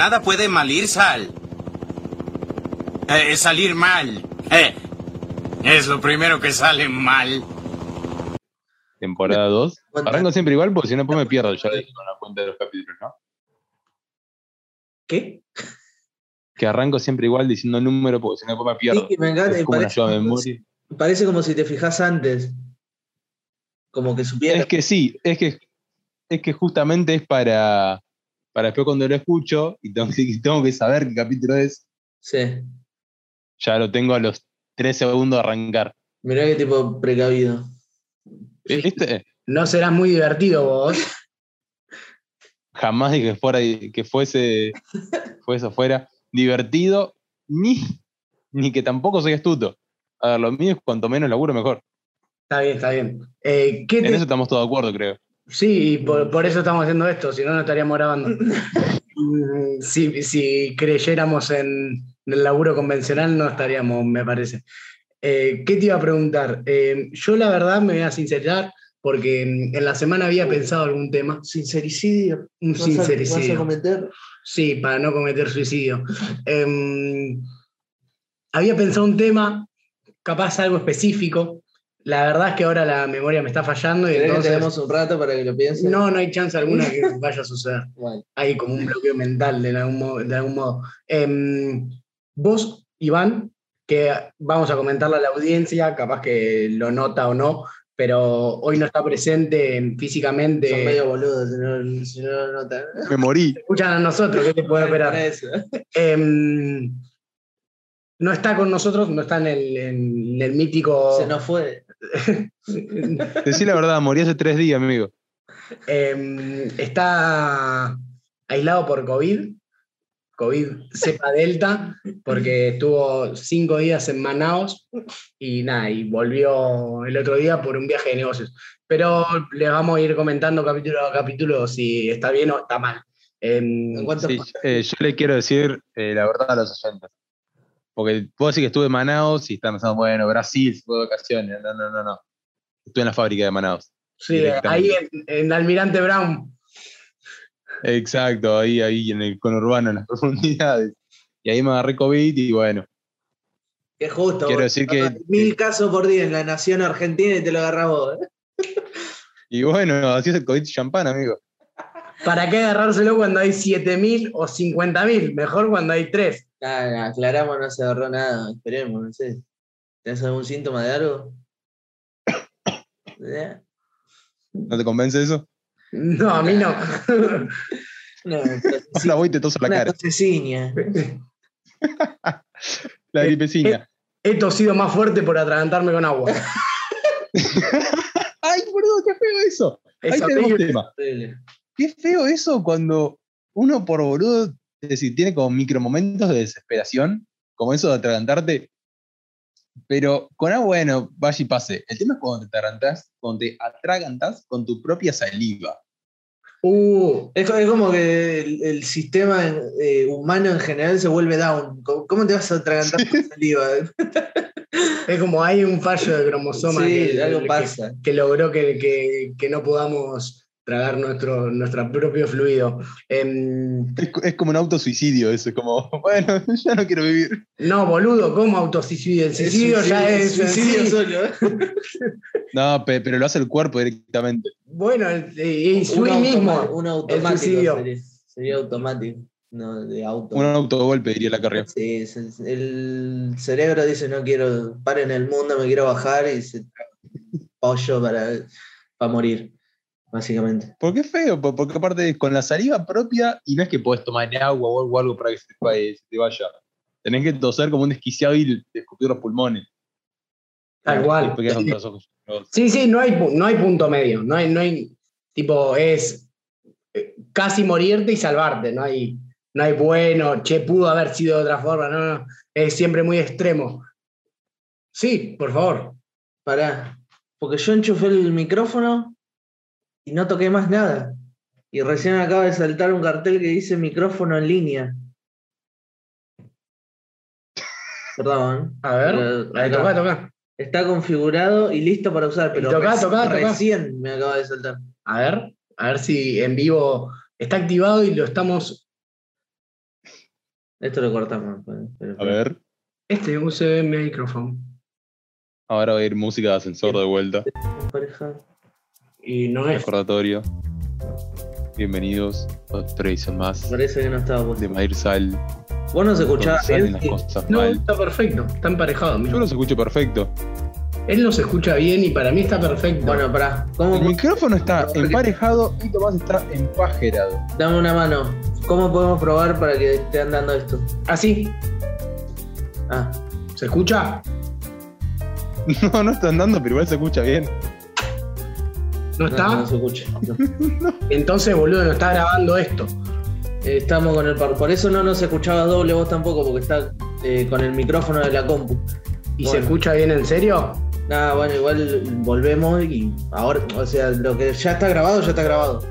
Nada puede mal ir, Sal. Eh, salir mal. Eh, es lo primero que sale mal. Temporada 2. ¿Cuántas? Arranco siempre igual porque si no, después me pierdo ya con la cuenta de los capítulos, ¿no? ¿Qué? Que arranco siempre igual diciendo el número porque si no, me pierdo. Sí, me encanta. es como una parece, memoria. parece como si te fijas antes. Como que supiera. Es que sí, es que, es que justamente es para, para después cuando lo escucho y tengo que, tengo que saber qué capítulo es, Sí. ya lo tengo a los 3 segundos de arrancar. Mirá qué tipo precavido. ¿Viste? No serás muy divertido vos. Jamás dije que, fuera, que fuese, fuese afuera divertido, ni, ni que tampoco soy astuto. A ver, lo mío es cuanto menos laburo mejor. Está bien, está bien. Eh, ¿qué En te- eso estamos todos de acuerdo, creo. Sí, y por, por eso estamos haciendo esto, si no, no estaríamos grabando. Si, si creyéramos en el laburo convencional, no estaríamos, me parece. Eh, ¿Qué te iba a preguntar? Eh, yo, la verdad, me voy a sincerar, porque en la semana había pensado algún tema. Sincericidio. Un ¿Vas a- ¿Vas a sincericidio. cometer? Sí, para no cometer suicidio. Em, había pensado un tema, capaz algo específico. La verdad es que ahora la memoria me está fallando y ¿Querés que entonces tenemos un rato para que lo piensen? no, no hay chance alguna que vaya a suceder. Bueno, Hay como un bloqueo mental de algún modo. De algún modo. Em, vos, Iván, que vamos a comentarle a la audiencia, capaz que lo nota o no, pero hoy no está presente físicamente. son medio boludos si no, si no lo notan. Me morí. Escuchan a nosotros, ¿qué te puede esperar? Em, no está con nosotros, no está en el, en el mítico. Se nos fue. Decí la verdad, morí hace tres días, amigo. Em, está aislado por COVID, COVID cepa delta, porque estuvo cinco días en Manaus y nada, y volvió el otro día por un viaje de negocios. Pero les vamos a ir comentando capítulo a capítulo si está bien o está mal. Em, ¿En cuántos Sí, eh, yo le quiero decir eh, la verdad a los oyentes. Porque puedo decir que estuve en Manaus y están pensando, bueno, Brasil, se fue de vacaciones. No, no, no, no. Estuve en la fábrica de Manaus. sí, ahí en, en Almirante Brown. Exacto, ahí, ahí en el conurbano, en las profundidades. Y ahí me agarré COVID y bueno, Qué justo. Quiero decir que- Mil casos por día en la nación argentina y te lo agarras vos. ¿eh? y bueno, así es el COVID champán, amigo. ¿Para qué agarrárselo cuando hay 7.000 o 50.000? Mejor cuando hay 3. Nada, aclaramos, no se agarró nada. Esperemos, no sé. ¿Tenés algún síntoma de algo? ¿Eh? ¿No te convence eso? No, a mí no. No, pero La voy y te toso la cara. La gripecina. He tosido más fuerte por atragantarme con agua. ¡Ay, boludo, qué feo eso! Ahí Es tenemos horrible. tema. Qué feo eso cuando uno por boludo, es decir, tiene como micromomentos de desesperación, como eso de atragantarte. Pero con agua, bueno, vaya y pase. El tema es cuando te atragantas, cuando te atragantas con tu propia saliva. Uh, Es, co- es como que el, el sistema eh, humano en general se vuelve down. ¿Cómo, te vas a atragantar con saliva? es como hay un fallo de cromosoma Sí, que, algo que- pasa. que logró que no podamos tragar nuestro, nuestro propio fluido. Em, Es, es como un autosuicidio eso, es como, bueno, ya no quiero vivir. no, boludo, ¿cómo autosuicidio? El suicidio ya es suicidio sí. solo. ¿eh? No, pe- pero lo hace el cuerpo directamente. Bueno, el- y Un mismo. Un automático suicidio. sería, sería automático, no de auto. Un autogolpe, diría la carrera. Sí, el cerebro dice no quiero, para en el mundo, me quiero bajar y se pollo para, para morir, básicamente. Porque es feo, po- porque aparte con la saliva propia, y no es que podés tomar agua o algo, para que se te, vaya- se te vaya. Tenés que toser como un desquiciado y escupir los pulmones. Tal cual. Sí, sí, no hay, no hay punto medio. No hay, no hay, tipo, es eh, casi morirte y salvarte. No hay, no hay bueno, che, pudo haber sido de otra forma. No, no. Es siempre muy extremo. Sí, por favor. Pará, porque yo enchufé el micrófono y no toqué más nada. Y recién acaba de saltar un cartel que dice micrófono en línea. Perdón. A ver, acá. toca, toca. Está configurado y listo para usar, pero Tocá, reci- tocá, tocá. recién me acaba de saltar. A ver, a ver si en vivo está activado y lo estamos Esto lo cortamos. pues, pero- A ver, Este USB micrófono. ahora va a ir música de ascensor de vuelta. Pareja. Y no es. Recordatorio. Bienvenidos a otra edición más Parece que no estaba de Mair Sal. Vos no se donde escuchaba salen bien. las Sí. cosas No, mal. está perfecto. Está emparejado. Yo mira. los escucho perfecto. Él los escucha bien y para mí está perfecto. Bueno, pará. El ¿Cómo, micrófono está emparejado y Tomás está empajerado. dame una mano. ¿Cómo podemos probar para que esté andando esto? ¿Así? Ah, ¿Se escucha? No, no está andando, pero igual se escucha bien. ¿No está? no se escucha. No. Entonces, boludo, no está grabando esto. Eh, Estamos con el par. Por eso no nos escuchaba doble vos tampoco, porque está eh, con el micrófono de la compu. ¿Y Bueno. se escucha bien en serio? Nada, bueno, igual volvemos y ahora, o sea, lo que ya está grabado, ya está grabado.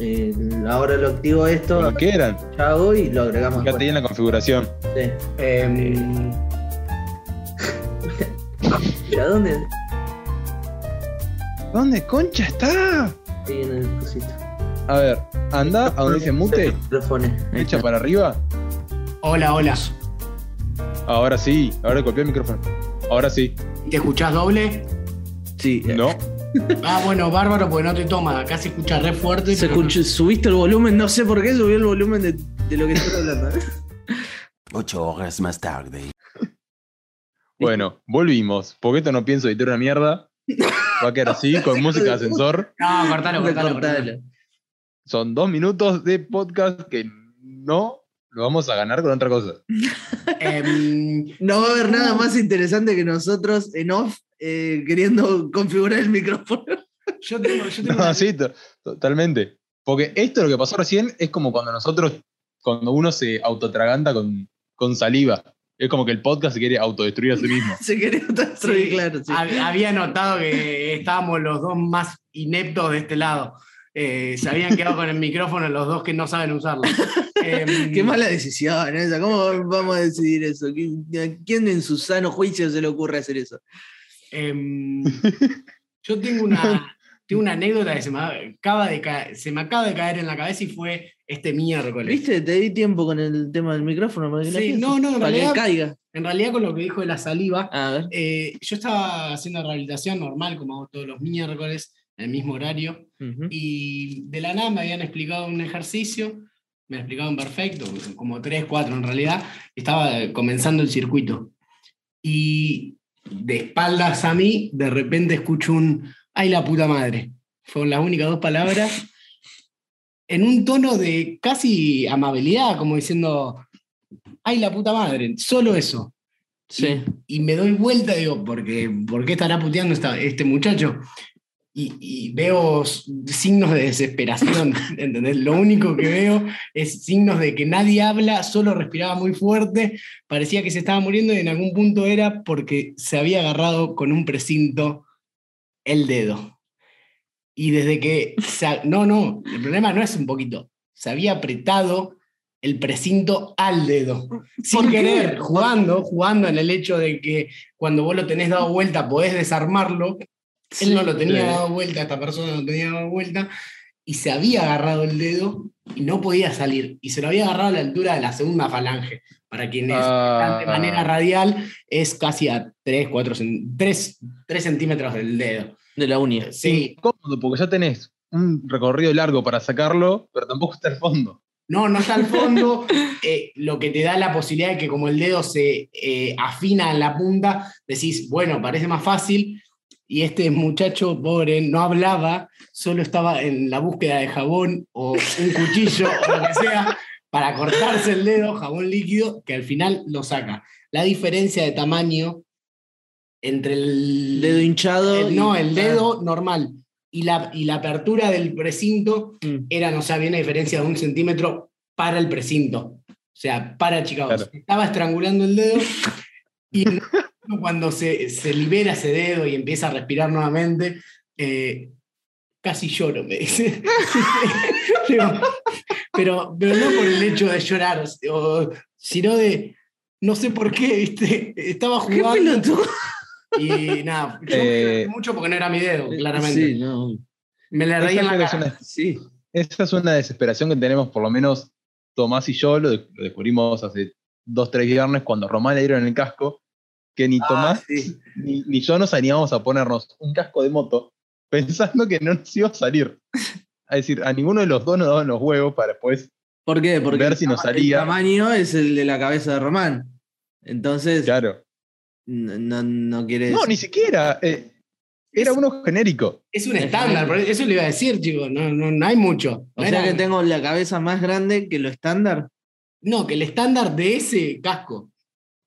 Eh, ahora lo activo esto, Como quieran. ya hago y lo agregamos. Ahí en la configuración. Sí. ¿A dónde? ¿Dónde concha está? Ahí en el cosito. A ver, anda a donde dice mute, echa para arriba. Hola, hola. Ahora sí, ahora golpeé el micrófono. Ahora sí. ¿Te escuchás doble? Sí. No. Ah, bueno, bárbaro, porque no te toma. Acá se escucha re fuerte. Se escuchó- subiste el volumen, no sé por qué subió el volumen de, de lo que estoy hablando. ¿eh? Ocho horas más tarde. Bueno, volvimos. Porque esto no pienso editar una mierda. Va a quedar así, con música de ascensor. No, cortalo, cortalo. Cortalo. Son dos minutos de podcast que no lo vamos a ganar con otra cosa. Em, No va a haber nada más interesante que nosotros en off eh, queriendo configurar el micrófono. yo tengo, yo tengo No, una- sí, to- totalmente. Porque esto lo que pasó recién es como cuando nosotros, cuando uno se autotraganta con, con saliva. Es como que el podcast se quiere autodestruir a sí mismo. Se quería destruir, Sí, claro. Sí. hab- Había notado que estábamos los dos más ineptos de este lado. Eh, se habían quedado con el micrófono los dos que no saben usarlo. Em, Qué mala decisión esa. ¿Cómo vamos a decidir eso? ¿Quién, a quién en su sano juicio se le ocurre hacer eso? em, yo tengo una, tengo una anécdota que se me, acaba de caer, se me acaba de caer en la cabeza y fue este miércoles. ¿Viste? Te di tiempo con el tema del micrófono para que la Sí, pienses, no, no, en para que realidad- caiga. En realidad con lo que dijo de la saliva, A ver. eh, yo estaba haciendo rehabilitación normal, como hago todos los miércoles, en el mismo horario, y de la nada me habían explicado un ejercicio, me lo explicaban perfecto, como tres, cuatro en realidad, estaba comenzando el circuito. Y de espaldas a mí, de repente escucho un, ay la puta madre. Fueron las únicas dos palabras, en un tono de casi amabilidad, como diciendo, ay la puta madre, solo eso. Sí. Y me doy vuelta y digo, ¿por qué, ¿por qué estará puteando esta- este muchacho? Y, y veo signos de desesperación, ¿entendés? Lo único que veo es signos de que nadie habla, solo respiraba muy fuerte, parecía que se estaba muriendo y en algún punto era porque se había agarrado con un precinto el dedo. Y desde que... no, no, el problema no es un poquito, se había apretado el precinto al dedo sin querer, jugando, jugando en el hecho de que cuando vos lo tenés dado vuelta podés desarmarlo. Él no lo tenía dado vuelta, esta persona no lo tenía dado vuelta, y se había agarrado el dedo y no podía salir. Y se lo había agarrado a la altura de la segunda falange. Para quienes Ah. de manera radial, es casi a 3, 4, 3, centímetros del dedo. De la uña. Sí, Cómodo, porque ya tenés un recorrido largo para sacarlo, pero tampoco está el fondo. No, no está al fondo, eh, lo que te da la posibilidad de que como el dedo se eh, afina en la punta, decís, bueno, parece más fácil, y este muchacho pobre no hablaba, solo estaba en la búsqueda de jabón o un cuchillo o lo que sea para cortarse el dedo, jabón líquido, que al final lo saca. La diferencia de tamaño entre el Dedo hinchado. el- no, el dedo normal y la, y la apertura del precinto Mm. eran, o sea, había una diferencia de un centímetro para el precinto. O sea, para Chicago. Claro. Estaba estrangulando el dedo y cuando se, se libera ese dedo y empieza a respirar nuevamente, eh, casi lloro, me dice. Pero, pero no por el hecho de llorar, sino de, no sé por qué, ¿viste? Estaba ¿Qué jugando. pelotudo? Y nada, yo Eh, mucho porque no era mi dedo, claramente. Sí, no. Me le reí en la cara. una- Sí. Esa es una desesperación que tenemos, por lo menos Tomás y yo, lo, de- lo descubrimos hace dos, tres viernes cuando Román le dieron el casco, que ni Tomás sí. ni, ni yo nos animamos a ponernos un casco de moto pensando que no nos iba a salir. Es decir, a ninguno de los dos nos daban los huevos para después ¿Por qué? Porque ver si nos salía. El tamaño es el de la cabeza de Román. Entonces, Claro. No, no, no quiere No, decir- ni siquiera. eh, era uno genérico. Es un Es estándar, por eso le iba a decir, chicos, no, no, no hay mucho. O No sea era- que tengo la cabeza más grande que lo estándar. No, que el estándar de ese casco.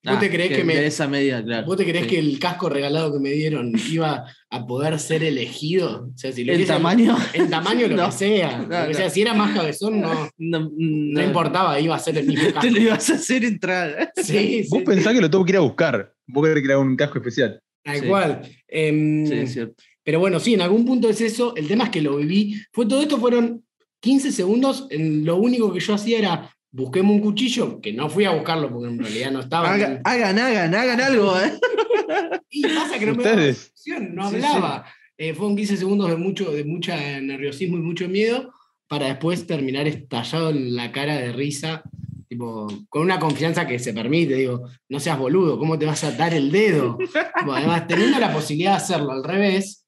¿Vos Ah, te creés que, me, De esa medida, claro. ¿Vos te creés Sí. que el casco regalado que me dieron iba a poder ser elegido? O sea, si lo ¿El tamaño? El tamaño, lo No. que sea. No, lo que no. sea. Si era más cabezón, no, No, no importaba, iba a ser el mismo casco. Te lo ibas a hacer entrar. Sí, Vos sí, pensás que lo tuvo que ir a buscar. Vos querés crear un casco especial. tal Sí. cual. Em, Sí, es cierto. Pero bueno, sí, en algún punto es eso. El tema es que lo viví. Fue todo esto, fueron 15 segundos. En, lo único que yo hacía era busquemos un cuchillo, que no fui a buscarlo porque en realidad no estaba. Haga- hagan, hagan, hagan algo, ¿eh? Y pasa que no me daba no Sí, hablaba. Eh, fueron 15 segundos de mucho, de mucha nerviosismo y mucho miedo para después terminar estallado en la cara de risa, tipo, con una confianza que se permite, digo, no seas boludo, ¿cómo te vas a atar el dedo? Además, teniendo la posibilidad de hacerlo al revés,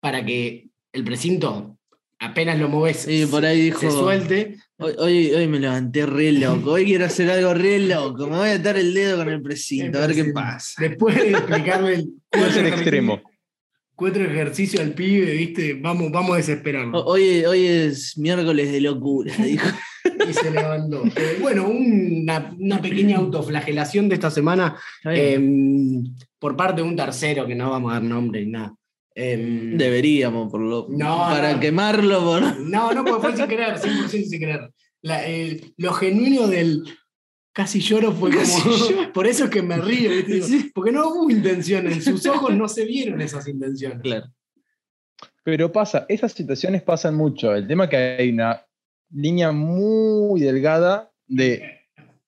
para que el precinto apenas lo mueves, Sí, por ahí dijo. se suelte. Hoy, hoy, hoy me levanté re loco. Hoy quiero hacer algo re loco. Me voy a atar el dedo con el precinto, a ver qué El pasa. Después de explicarle el cuatro extremo. cuatro ejercicios al pibe, viste, vamos, vamos a desesperarnos. Ho- Hoy, hoy es miércoles de locura, dijo. y se levantó. Eh, bueno, una, una pequeña autoflagelación de esta semana eh, por parte de un tercero, que no vamos a dar nombre ni nada. Eh, Deberíamos, por lo, No, para no. quemarlo. Por... no, no, porque fue sin querer, 100% sin querer. La- el- lo genuino del casi lloro fue Casi como. lloro. Por eso es que me río, ¿viste? Digo, Sí. porque no hubo intención, en sus ojos no se vieron esas intenciones. Claro. Pero pasa, esas situaciones pasan mucho. El tema es que hay una línea muy delgada de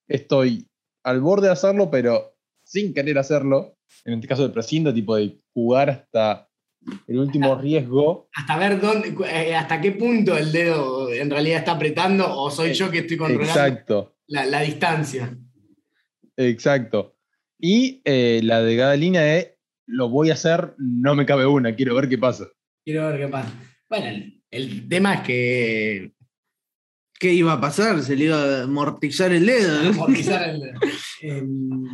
estoy al borde de hacerlo, pero sin querer hacerlo. En este caso del precinto, tipo de jugar hasta el último riesgo. Hasta ver dónde, eh, hasta qué punto el dedo en realidad está apretando o soy yo que estoy controlando Exacto, la, la distancia. exacto. Y eh, la delgada línea de lo voy a hacer, no me cabe una, quiero ver qué pasa. Quiero ver qué pasa. Bueno, el, el tema es que ¿Qué iba a pasar? Se le iba a amortizar el dedo. amortizar el. em,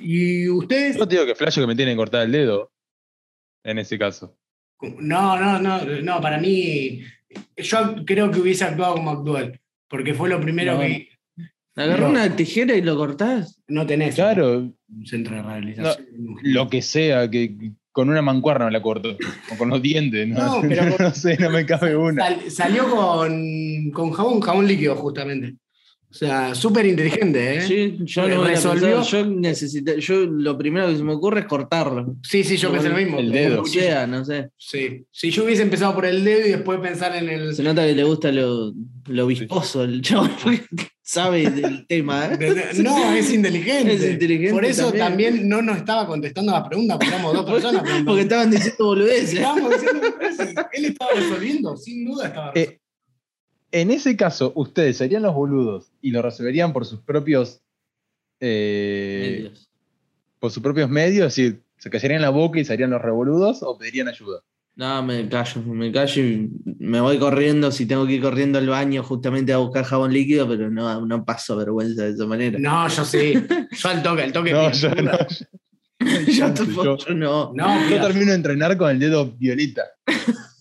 y ustedes. Yo te digo que flasho que me tienen que cortar el dedo. En ese caso. No, no, no, no, para mí. Yo creo que hubiese actuado como actual. Porque fue lo primero No. que Agarró No. una tijera y lo cortás. no tenés. Claro, Un centro de rehabilitación. lo que sea, que con una mancuerna me la corto. O con los dientes, ¿no? No, pero- no sé, no me cabe una. Sal- salió con, con jabón, jabón líquido, justamente. O sea, súper inteligente, ¿eh? Sí, yo a resolvió- yo necesité, yo lo primero que se me ocurre es cortarlo. Sí, sí, yo pensé lo mismo. El dedo. Sea, no sé. Sí. Si yo hubiese empezado por el dedo y después pensar en el. Se nota que le gusta lo, lo viscoso el chabón, porque sabe del tema. ¿eh? No, es inteligente. Es inteligente Por eso también. también. no nos estaba contestando las preguntas, porque éramos dos personas. pero- Porque estaban diciendo boludeces. Estábamos diciendo. Él estaba resolviendo, sin duda estaba resolviendo. Eh, en ese caso, ustedes serían los boludos y lo resolverían por sus propios. eh, Medios. por sus propios medios, decir, se callarían la boca y serían los revoludos o pedirían ayuda. No, me callo, me callo y me voy corriendo si tengo que ir corriendo al baño justamente a buscar jabón líquido, pero no, no paso vergüenza de esa manera. No, yo sí. Yo al toque, al toque. No, yo no. yo, tampoco, yo- yo no. No, Yo termino de entrenar con el dedo violeta.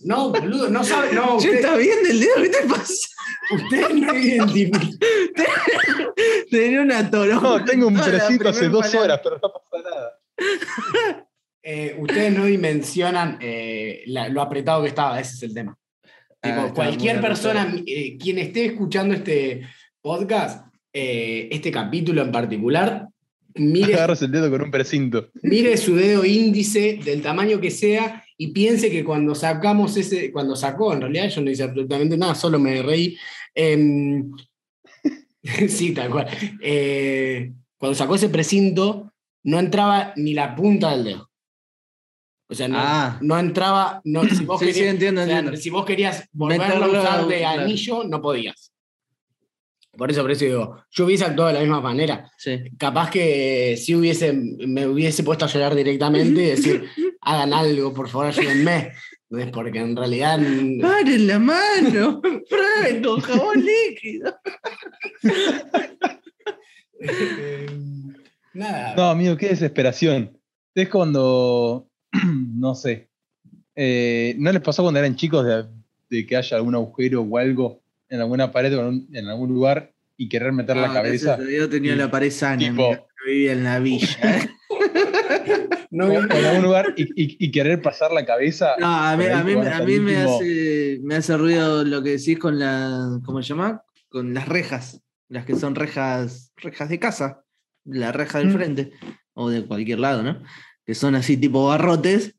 no, boludo, no sabe. No, Che, usted, ¿está bien el dedo? ¿Qué te pasa? usted no identifica. Tenía una toronja. No, tengo un precinto hace dos palabra. horas, pero no pasa nada. Eh, ustedes no dimensionan eh, la- lo apretado que estaba, ese es el tema. Ah, Tipo, cualquier persona, eh, quien esté escuchando este podcast, este capítulo en particular, mire, Agarras el dedo con un precinto. mire su dedo índice del tamaño que sea y piense que cuando sacamos ese, cuando sacó, en realidad yo no hice absolutamente nada, solo me reí. em, sí, tal cual. Cuando sacó ese precinto, no entraba ni la punta del dedo. O sea, no, Ah. no entraba, no, si vos Sí, sí, querías, entiendo, o sea, entiendo. si vos querías volverlo a usar de claro. anillo, no podías. Por eso, por eso digo, yo hubiese actuado de la misma manera. Sí. Capaz que si hubiese, me hubiese puesto a llorar directamente y decir, hagan algo, por favor, ayúdenme. Es porque en realidad. ¡Paren la mano! ¡Prueben con jabón líquido! eh, nada. No, amigo, qué desesperación. Es cuando, no sé, eh, ¿no les pasó cuando eran chicos de, de que haya algún agujero o algo en alguna pared o en, algún lugar y querer meter la No, cabeza? Dios tenía Y- la pared sana. tipo- vivía en la villa. No, O en algún lugar y, y- y querer pasar la cabeza. No, a mí, a mí, a me, hace, me hace ruido lo que decís con la. ¿Cómo se llama? Con las rejas. Las que son rejas, rejas de casa. La reja del Mm. frente. O de cualquier lado, ¿no? Que son así tipo barrotes.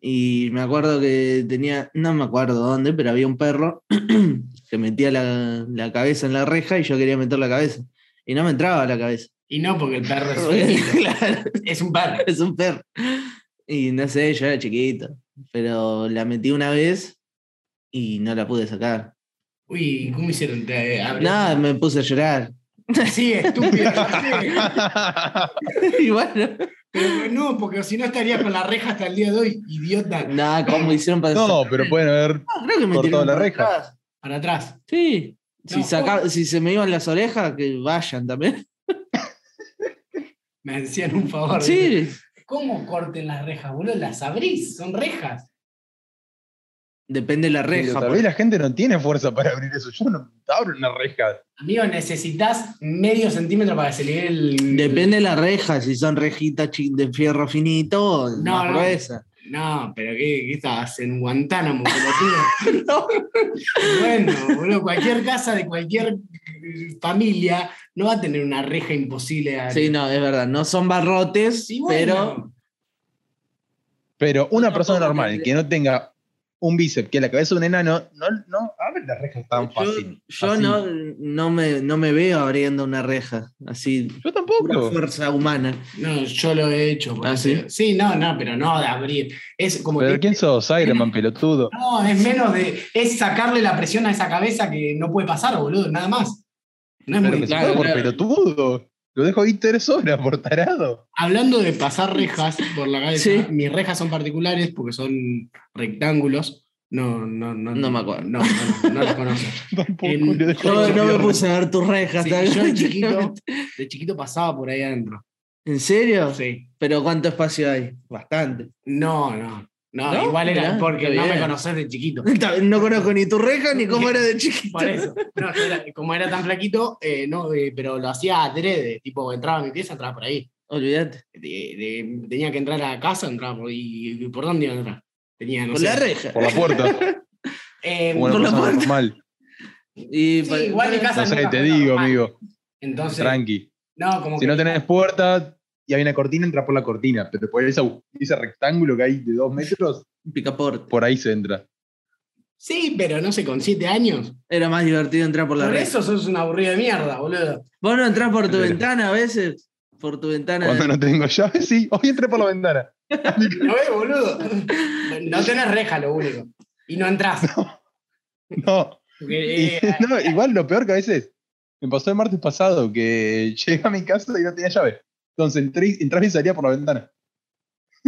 Y me acuerdo que tenía. No me acuerdo dónde, pero había un perro que metía la, la cabeza en la reja y yo quería meter la cabeza. Y no me entraba la cabeza. Y no, porque el perro es finito. claro, Es un perro. es un perro. Y no sé, yo era chiquito. Pero la metí una vez y no la pude sacar. Uy, ¿cómo hicieron? Te- abrieron- Nada, me puse a llorar. Sí, estúpido. y bueno, Pero no, porque si no estarías con la reja hasta el día de hoy, idiota. nada, ¿cómo hicieron para No, pero pueden haber. Ah, creo que me cortado la para reja. atrás. Para atrás. Sí. Si, No, saca- si se me iban las orejas, que vayan también. Me hacían un favor. Sí. ¿Cómo corten las rejas, boludo? Las abrís, son rejas. Depende de la Pero reja. tal por- vez la gente no tiene fuerza para abrir eso. Yo no abro una reja. Amigo, necesitas medio centímetro para que se le dé el. Depende de la reja, si son rejitas de fierro finito o No, más no. gruesa. No, pero ¿qué, qué estabas? En Guantánamo, pelotudo. Bueno, boludo, cualquier casa de cualquier eh, familia no va a tener una reja imposible. a- Sí, no, es verdad. No son barrotes, Sí, pero bueno. Pero una No, persona no, normal no. que no tenga un bíceps que la cabeza de un enano, no, no abre las rejas tan yo, fácil. yo Así. no, no, me, no me veo abriendo una reja. Así, Yo tampoco. fuerza humana. No, yo lo he hecho. por ¿Ah, sí? Sí, no, no, pero no de abrir. Es como Pero que- ¿quién sos? Iron Man, pelotudo. No, es menos de. Es sacarle la presión a esa cabeza que no puede pasar, boludo, nada más. No es Pero muy. que se claro, puede por pelotudo. Lo dejo ahí tres horas por tarado. Hablando de pasar rejas por la cabeza, Sí. mis rejas son particulares porque son rectángulos. No, no, no. No me acuerdo. No, no, no las conozco. Tampoco En- Yo no me puse a ver tus rejas. Sí, yo de chiquito, de chiquito pasaba por ahí adentro. ¿En serio? Sí. ¿Pero cuánto espacio hay? Bastante. No, no. No, ¿No? igual era Mirá, porque no me bien. conocés de chiquito. No conozco ni tu reja ni cómo era de chiquito. Por eso. No, yo era- como era tan flaquito, eh, no, eh, pero lo hacía adrede. Tipo, entraba a mi pieza, entraba por ahí. Olvídate. De- de- tenía que entrar a la casa, entraba por ahí. ¿Y ¿Por dónde iba a entrar? Tenía, no Por sé. la reja. Por la puerta. Eh, Por la puerta. normal. Y Sí, pa- igual mi casa No sé, te digo, normal. amigo. Entonces, Tranqui. no, como Si que no tenés puerta y hay una cortina, entra por la cortina. Pero por ese, ese rectángulo que hay de dos metros, picaporte. por ahí se entra. Sí, pero no sé, con siete años. Era más divertido entrar por la Por eso sos una aburrida de mierda, boludo. ¿Vos no entrás por tu Pero- ventana a veces? Por tu ventana. Cuando no tengo llave, sí. Hoy entré por la ventana. ¿Lo ves, boludo? No tenés reja, lo único. Y no entrás. No. Porque, Y- eh, no, igual lo peor que a veces me pasó el martes pasado que llegué a mi casa y no tenía llave. Entonces entré, y- entraba y salía por la ventana.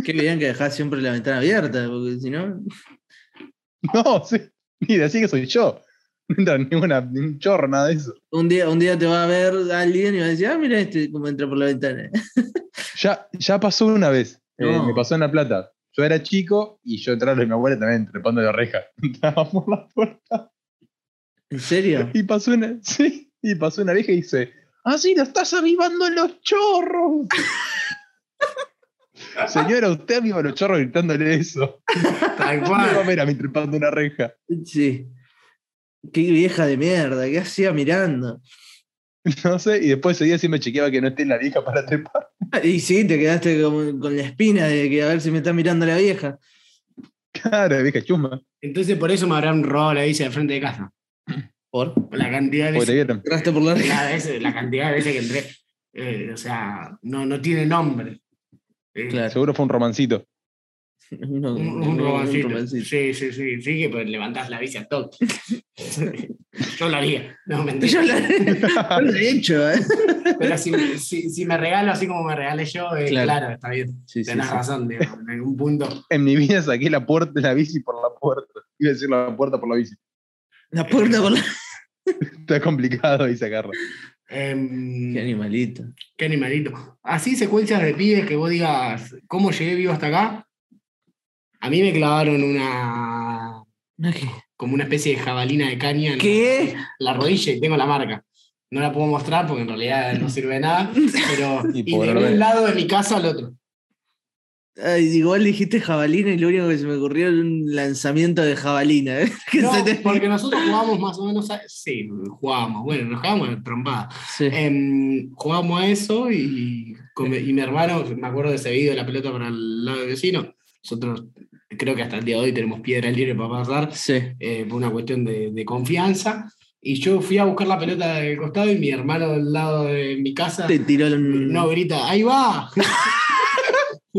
Qué bien que dejás siempre la ventana abierta, porque si no. No, sí, ni de así que soy yo. No entra ninguna, ni un chorro, nada de eso. Un día, un día te va a ver alguien y va a decir, ah, mira este cómo entra por la ventana. Ya, ya pasó una vez. eh, me pasó en La Plata. Yo era chico y yo entraba de mi abuela también trepando de oreja. Entraba por la puerta. ¿En serio? Y pasó una, sí, y pasó una vieja y dice, ah, sí, lo estás avivando en los chorros. Señora, usted aviva los chorros gritándole eso. tal ¿Cómo va a cual. ver a mí trepando una reja? Sí. Qué vieja de mierda, ¿qué hacía mirando? No sé, y después ese día sí me chequeaba que no esté la vieja para trepar. Y sí, te quedaste como con la espina de que a ver si me está mirando la vieja. Claro, vieja chuma. Entonces por eso me habrán robado la bici de frente de casa. ¿Por? La cantidad de te veces, por la la, veces- la cantidad de veces que entré. Eh, o sea, no, no tiene nombre. Eh, Claro. Seguro fue un romancito. No, Un, no, un romancito. romancito. Sí, sí, sí, sí, que pues levantás la bici a toque. Yo lo haría. No, mentira. Yo lo, yo lo he hecho, ¿eh? Pero si, si, si me regalo así como me regalé yo, eh, Claro. claro. está bien. Sí, sí, Tenés sí. razón, digo, en algún punto. En mi vida saqué la puerta, la bici por la puerta. Iba a decir la puerta por la bici. La puerta por la. Está complicado ahí sacarla. Em, Qué animalito. Qué animalito. Así secuencias de pibes que vos digas, ¿cómo llegué vivo hasta acá? A mí me clavaron una. ¿No qué? como una especie de jabalina de caña en ¿Qué? la rodilla y tengo la marca. No la puedo mostrar porque en realidad no sirve de nada, pero Y y de un lado de mi casa al otro. Ay, igual dijiste jabalina y lo único que se me ocurrió era un lanzamiento de jabalina. ¿eh? No, te- porque nosotros jugábamos más o menos a... Sí, jugábamos, bueno, nos jugábamos de trompada. Sí. Em, jugábamos a eso y, con- y mi hermano, me acuerdo de ese video de la pelota para el lado del vecino. Nosotros creo que hasta el día de hoy tenemos piedra libre para pasar Sí. eh, por una cuestión de, de confianza. Y yo fui a buscar la pelota del costado y mi hermano del lado de mi casa Te tiró el. no grita, ahí va.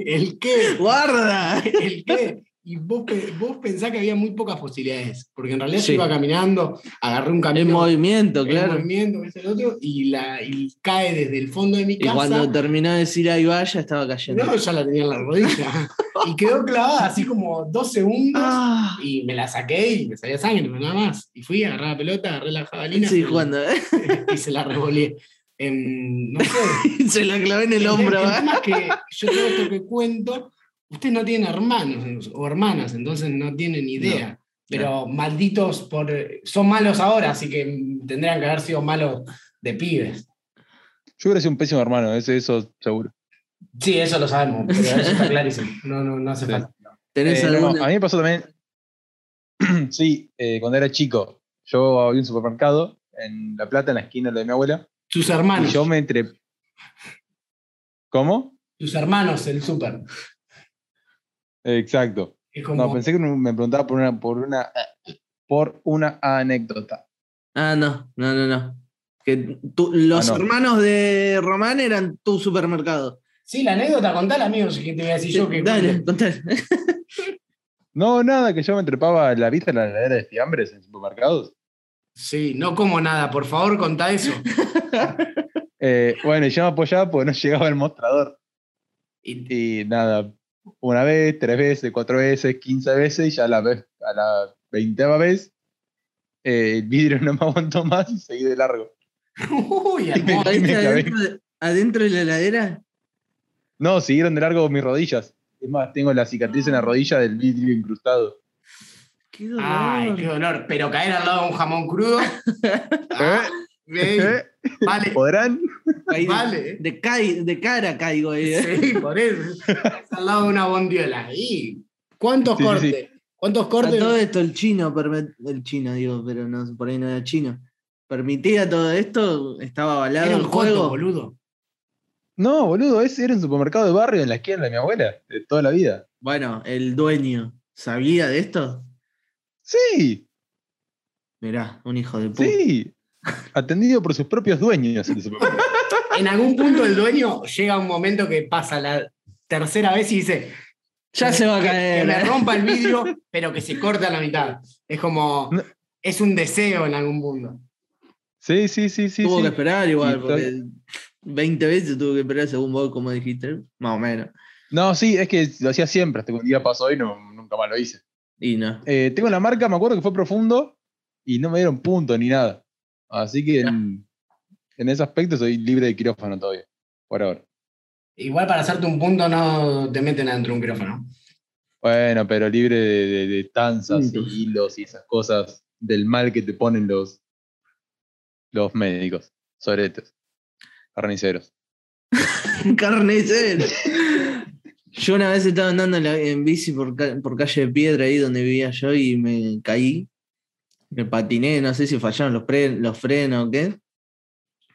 ¿El qué? ¡Guarda! ¿El qué? Y vos, vos pensás que había muy pocas posibilidades, porque en realidad Sí. yo iba caminando, agarré un camino En movimiento, en claro. movimiento, el otro, y, la, y cae desde el fondo de mi Y casa. cuando terminó de decir ahí va, ya estaba cayendo. No, ya la tenía en la rodilla. y quedó clavada así como dos segundos. Ah, Y me la saqué y me salía sangre, pero nada más. Y fui, agarré la pelota, agarré la jabalina sí, y- jugando. ¿eh? y se la revolé. Em, no sé. Se la clavé en el hombro. El, ¿eh? tema es que yo todo esto que cuento, ustedes no tienen hermanos o hermanas, entonces no tienen idea. Pero malditos por. Son malos ahora, así que tendrían que haber sido malos de pibes. Yo hubiera sido un pésimo hermano, eso seguro. Sí, eso lo sabemos, pero eso está clarísimo. No, no, no hace Sí. falta. ¿Tenés Eh, no, a mí me pasó también. sí, eh, cuando era chico, yo había un supermercado en La Plata, en la esquina de mi abuela, Sus y hermanos. yo me entre. ¿Cómo? Sus hermanos, el súper. Exacto. Como. No, pensé que me preguntaba por una, por una, por una anécdota. Ah, no, no, no, no. Que tú- los Ah, no. hermanos de Román eran tu supermercado. Sí, la anécdota, contala, amigos, que te voy a decir yo que. Dale, contale. No, nada, que yo me trepaba la vista en la heladera de fiambres en supermercados. Sí, no como nada, por favor, contá eso. Eh, bueno, y yo me apoyaba porque no llegaba el mostrador. Y, Y nada, una vez, tres veces, cuatro veces, quince veces, y ya a la, vez, a la veinteava vez, eh, el vidrio no me aguantó más y seguí de largo. Uy, me hermoso. caí. ¿Caíste clavé. adentro de, adentro de la heladera? No, siguieron de largo mis rodillas. Es más, tengo la cicatriz en la rodilla del vidrio incrustado. Qué dolor. Ay, qué dolor. Pero caer al lado de un jamón crudo. ah, ¿Eh? vale, ¿Podrán? De- vale. De, cai- de cara caigo ahí. ¿eh? Sí, por eso. Es al lado de una bondiola. ¿Y cuántos Sí, sí, cortes? ¿Cuántos A cortes? todo esto el chino, el chino digo, pero no, por ahí no era chino. ¿Permitía todo esto? ¿Estaba avalado Era el joto, juego? boludo. No, boludo, ese era un supermercado de barrio en la esquina de mi abuela, de toda la vida. Bueno, el dueño, ¿sabía de esto? Sí, Mirá, un hijo de puta. sí. Atendido por sus propios dueños. En algún punto el dueño llega un momento que pasa la tercera vez y dice. Ya se va a caer. Que me ¿eh? rompa el vidrio, pero que se corta a la mitad. Es como. No. Es un deseo en algún punto. Sí, sí, sí, sí. tuvo sí. que esperar igual, porque 20 veces tuvo que esperar según vos, como dijiste, más o menos. No, sí, es que lo hacía siempre, hasta que un día pasó y no, nunca más lo hice. Y no. Eh, tengo la marca, me acuerdo que fue profundo y no me dieron punto ni nada. Así que en, en ese aspecto soy libre de quirófano todavía, por ahora. Igual para hacerte un punto no te meten adentro de un quirófano. Bueno, pero libre de, de- de tanzas y hilos y esas cosas del mal que te ponen los, los médicos, soretes, carniceros. Carnicero. Yo una vez estaba andando en, la- en bici por, por calle de piedra ahí donde vivía yo y me caí. Me patiné, no sé si fallaron los, pre- los frenos o qué.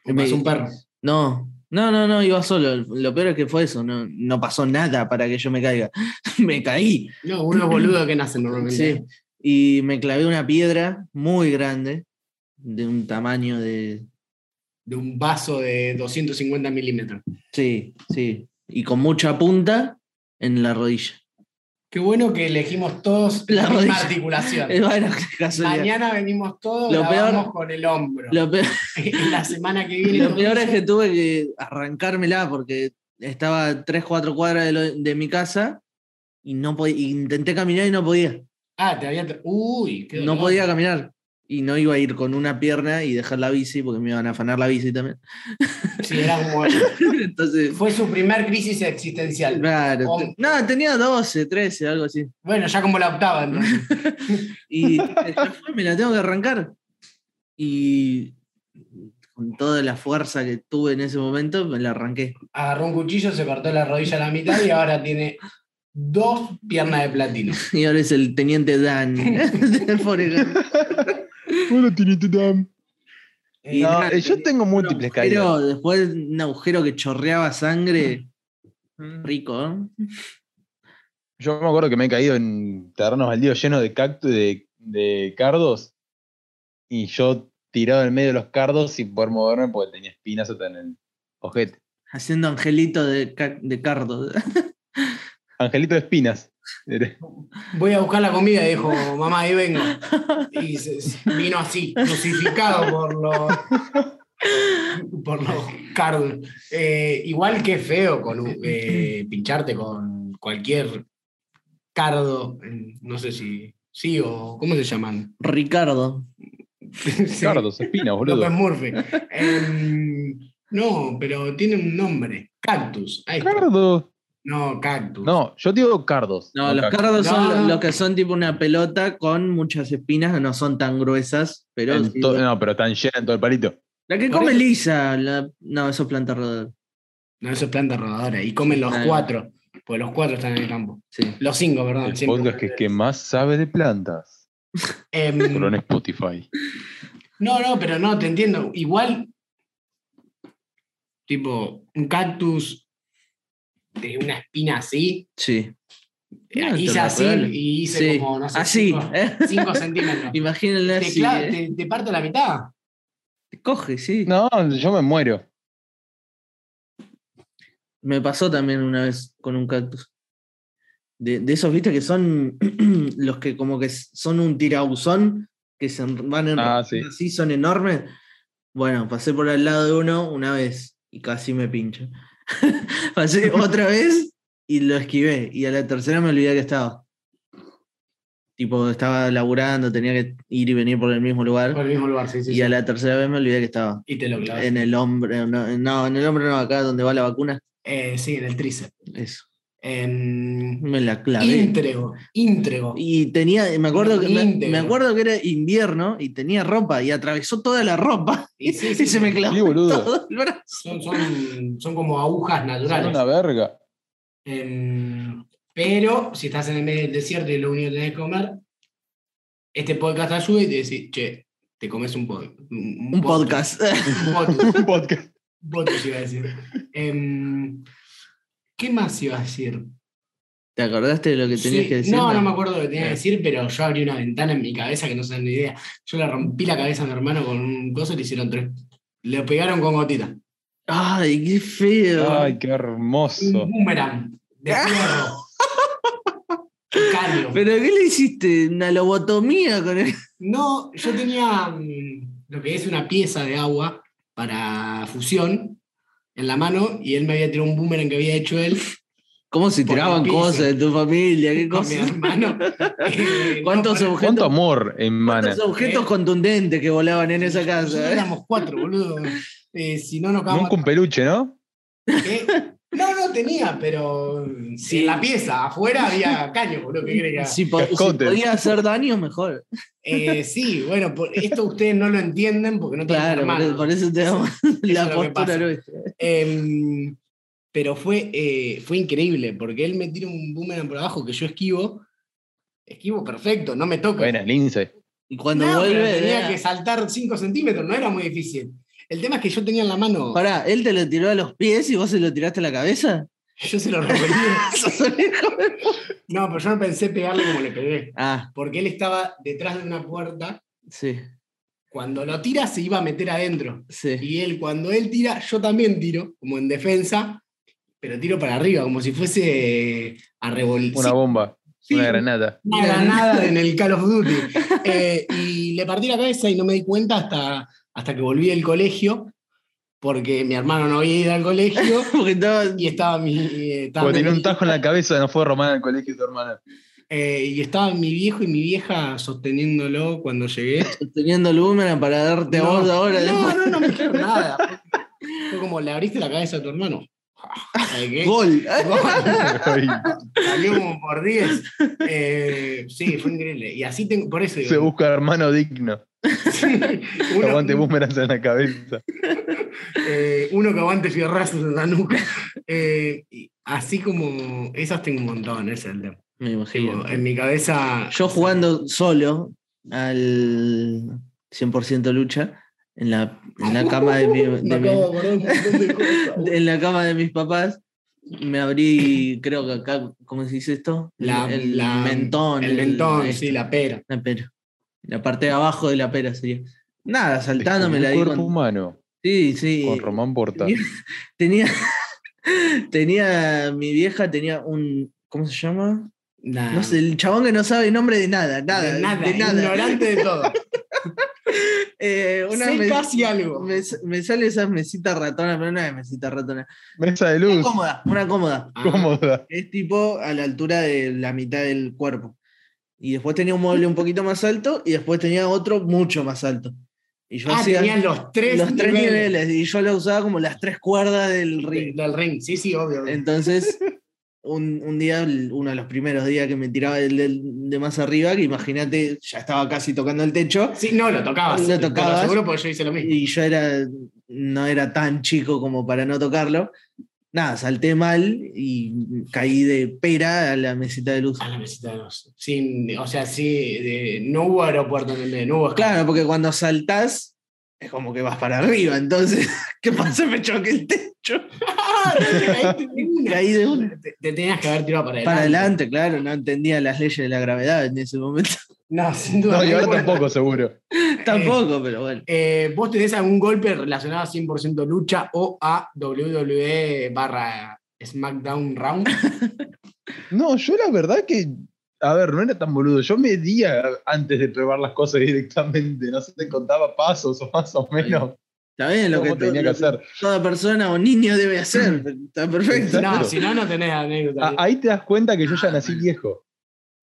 Me pasó un perro. No, no, no, no, iba solo. Lo peor es que fue eso, no, no pasó nada para que yo me caiga. me caí. No, uno es boludo que nace normalmente. Sí. Y me clavé una piedra muy grande, de un tamaño de. De un vaso de 250 milímetros. Sí, sí. Y con mucha punta en la rodilla. Qué bueno que elegimos todos La la, misma articulación. Bueno. Mañana venimos todos, Lo peor- con el hombro. Lo peor, la semana que viene. lo nos peor es que tuve que arrancármela porque estaba a 3, 4 cuadras de, lo- de mi casa y no podía, intenté caminar y no podía. Ah, te había. Uy, qué No dolor. podía caminar. Y no iba a ir con una pierna y dejar la bici porque me iban a afanar la bici también. Sí, era como. Entonces, Fue su primer crisis existencial. claro. Te- No, tenía 12, 13, algo así. Bueno, ya como la octava, entonces. Y me la tengo que arrancar. Y con toda la fuerza que tuve en ese momento, me la arranqué. Agarró un cuchillo, se cortó la rodilla a la mitad y ahora tiene dos piernas de platino. Y ahora es el teniente Dan. Eh, No, nada, eh, yo tengo múltiples agujero, caídas. Después un agujero que chorreaba sangre. Rico, ¿eh? Yo me acuerdo que me he caído en terrenos baldíos llenos de cactus, de, de cardos, y yo tirado en medio de los cardos sin poder moverme porque tenía espinas hasta en el ojete. Haciendo angelito de, ca- de cardo. Angelito de espinas. Voy a buscar la comida dijo, mamá, ahí vengo. Y se- se- vino así, crucificado por los, por los cardos. Eh, igual que feo con un- eh, pincharte con cualquier cardo, eh, no sé si sí o ¿cómo se llaman? Ricardo. Sí, Cardos, espinas, boludo. López Murphy. Em, no, pero tiene un nombre. Cactus. Ahí está. Cardos. No, cactus. No, yo digo cardos. No, los cactus. cardos son No, lo- no. los que son tipo una pelota con muchas espinas, no son tan gruesas, pero. Sí, to- no, pero están llenas en todo el palito. la que come lisa, la- no, eso es planta rodadora. No, eso es planta rodadora. Y comen los cuatro. Pues los cuatro están en el campo. Sí. Los cinco, perdón. El siempre. podcast que, que más sabe de plantas. Em, Solo en Spotify. no, no, pero no, te entiendo. Igual, tipo, un cactus de una espina así, Sí. No, hice así y hice Sí, como, no sé, así, cinco, ¿eh? cinco centímetros. Imagínenle Te, así. cla- ¿eh? te, te parto la mitad. Te coge, sí. No, yo me muero. Me pasó también una vez con un cactus. De, de esos, viste, que son los que como que son un tirauzón, que se van en Ah, sí. así, son enormes. Bueno, pasé por al lado de uno una vez y casi me pincho. pasé otra vez y lo esquivé. Y a la tercera me olvidé que estaba. Tipo, estaba laburando, tenía que ir y venir por el mismo Por lugar. el mismo lugar, sí, sí. Y sí. a la tercera vez me olvidé que estaba. Y te lo clavas. En el hombro, no, no, en el hombro no, acá donde va la vacuna. Eh, sí, en el tríceps. Eso. Em, Me la clavé. íntrego, íntrego. Y tenía, me acuerdo, que, me, acuerdo que era invierno y tenía ropa y atravesó toda la ropa Y sí, sí, se me clavó Sí, boludo. todo el brazo. Son, son, son como agujas Son naturales. una verga. Em, pero si estás en el medio del desierto y lo único que tenés que comer, este podcast ayuda y te decís, che, te comes un, pod- un, Un pod- podcast. Un potus, Un podcast. un potus iba a decir. Em, ¿Qué más iba a decir? ¿Te acordaste de lo que tenías Sí, que decir? No, no me acuerdo lo que tenía que decir, pero yo abrí una ventana en mi cabeza que no se dan ni idea. Yo le rompí la cabeza a mi hermano con un coso y le hicieron tres. Le pegaron con gotita. Ay, qué feo. Ay, qué hermoso. Un boomerang de fierro. Cario. ¿Pero qué le hiciste? ¿Una lobotomía con él? No, yo tenía mm, lo que es una pieza de agua para fusión en la mano y él me había tirado un boomerang que había hecho él ¿Cómo se tiraban cosas de tu familia? ¿Qué con mi cosas? hermano. Eh, ¿Cuántos no, objetos, ¿Cuánto amor emana? cuántos objetos contundentes que volaban en esa casa? eh? éramos cuatro, boludo. Eh, si no, no Nunca un peluche, ¿no? ¿Qué? Tenía, pero Sí. en la pieza, afuera había caños, boludo. ¿Qué que Si, po- si podía hacer daño, mejor. Eh, sí, bueno, por- esto ustedes no lo entienden porque no tienen Claro, por, eso te damos la postura nuestra. Em, pero fue, eh, fue increíble porque él me tira un boomerang por abajo que yo esquivo. Esquivo perfecto, no me toca. Bueno, lince. Y cuando No, vuelve. tenía era- que saltar 5 centímetros, no era muy difícil. El tema es que yo tenía en la mano. Pará, él te lo tiró a los pies y vos se lo tiraste a la cabeza. Yo se lo de- No, pero yo no pensé pegarle como le pegué. ah, Porque él estaba detrás de una puerta. sí, Cuando lo tira, se iba a meter adentro. sí. Y él, cuando él tira, yo también tiro, como en defensa, pero tiro para arriba, como si fuese a Una revolver. bomba. Sí, Una granada. una granada en el Call of Duty. Eh, y le partí la cabeza y no me di cuenta hasta, hasta que volví del colegio, porque mi hermano no había ido al colegio Porque estaba. y estaba mi. estaba Porque tenía un tajo en la cabeza, no fue Román al colegio tu hermana. eh, y estaba mi viejo y mi vieja sosteniéndolo cuando llegué. Teniendo el boomerang para darte no, vos ahora. no, después. no, no me dijeron nada. Fue como, le abriste la cabeza a tu hermano. ¿Sabe qué? Gol. Salió como por 10. Eh, sí, fue increíble. Y así tengo, por eso digo, Se busca hermano digno. Sí, uno, Aguante boomerangs en la cabeza. eh, uno que aguante fierrazos en la nuca. Eh, y así como esas tengo un montón, ese es el tema. Me imagino. Tipo, en mi cabeza. Yo jugando solo al 100% lucha en la, en la cama de, mi- de de de en la cama de mis papás. Me abrí, creo que acá, ¿cómo se dice esto? La- el la- mentón. El mentón, esto, sí, la pera. la pera. La parte de abajo de la pera sería. Nada, saltándome la cuerpo con- humano Sí, sí. con Román Porta. Tenía, tenía, mi vieja tenía un, ¿cómo se llama? Nada. No sé, el chabón que no sabe el nombre de nada, nada, de nada, de nada. ignorante de todo. Eh, una sé mes- casi algo. Me, me sale esa mesita ratona, pero no es mesita ratona. Mesa de Una luz, cómoda, una cómoda. Ah, cómoda. Es tipo a la altura de la mitad del cuerpo. Y después tenía un mueble un poquito más alto y después tenía otro mucho más alto. Y yo Ah, hacía tenían los tres, los tres niveles niveles y yo lo usaba como las tres cuerdas del de- ring. del ring. Sí, sí, obvio. obvio. Entonces, un, un día, el- uno de los primeros días que me tiraba del- de más arriba, que imagínate, ya estaba casi tocando el techo, Sí, no, lo tocabas. Lo tocabas. seguro porque yo hice lo mismo. y yo era, no era tan chico como para no tocarlo. Nada, salté mal y caí de pera a la mesita de luz. A la mesita de luz. Sin, o sea, sí, de- no hubo aeropuerto en el medio, no hubo escala. Claro, porque cuando saltás es como que vas para arriba, entonces, ¿qué pasa? Me choqué el techo. Ah. Caí de una. Te, te tenías que haber tirado para adelante. Para adelante, claro, no entendía las leyes de la gravedad en ese momento. No, sin duda. No, y ahora Bueno, tampoco, seguro. Tampoco, pero bueno. eh, ¿Vos tenés algún golpe relacionado a 100% lucha o a WWE barra SmackDown Round? No, yo la verdad que, a ver, no era tan boludo. Yo medía antes de probar las cosas directamente. No sé, te contaba pasos o más o menos Está bien lo que, tenía que hacer. toda persona o niño debe hacer. Está perfecto. No, si no, no tenés anécdota. Ahí te das cuenta que yo ya nací viejo.